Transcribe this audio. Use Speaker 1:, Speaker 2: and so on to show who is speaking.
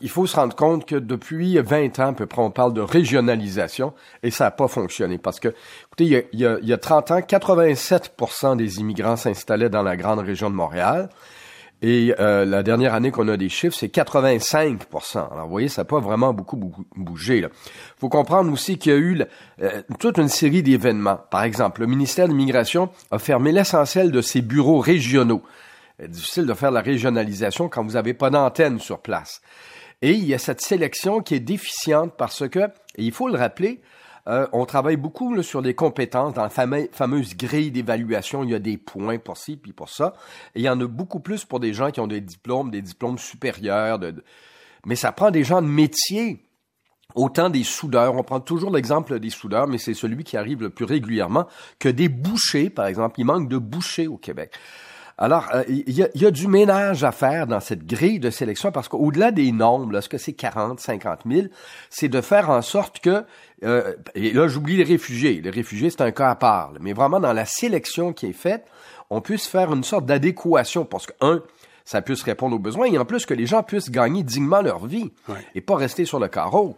Speaker 1: il faut se rendre compte que depuis 20 ans, à peu près, on parle de régionalisation et ça n'a pas fonctionné parce que, écoutez, il y a, il y a, il y a 30 ans, 87% des immigrants s'installaient dans la grande région de Montréal. Et euh, la dernière année qu'on a des chiffres, c'est 85% Alors, vous voyez, ça n'a pas vraiment beaucoup, beaucoup bougé. Il faut comprendre aussi qu'il y a eu euh, toute une série d'événements. Par exemple, le ministère de l'Immigration a fermé l'essentiel de ses bureaux régionaux. C'est difficile de faire la régionalisation quand vous n'avez pas d'antenne sur place. Et il y a cette sélection qui est déficiente parce que, et il faut le rappeler, euh, on travaille beaucoup là, sur des compétences dans la fameuse grille d'évaluation. Il y a des points pour ci puis pour ça. Et il y en a beaucoup plus pour des gens qui ont des diplômes, des diplômes supérieurs. Mais ça prend des gens de métier. Autant des soudeurs, on prend toujours l'exemple des soudeurs, mais c'est celui qui arrive le plus régulièrement, que des bouchers, par exemple. Il manque de bouchers au Québec. Alors, euh, il y, a, du ménage à faire dans cette grille de sélection parce qu'au-delà des nombres, est-ce que c'est 40, 50 000, c'est de faire en sorte que, euh, et là j'oublie les réfugiés, les réfugiés c'est un cas à part, mais vraiment dans la sélection qui est faite, on puisse faire une sorte d'adéquation parce que, un, ça puisse répondre aux besoins et en plus que les gens puissent gagner dignement leur vie et pas rester sur le carreau.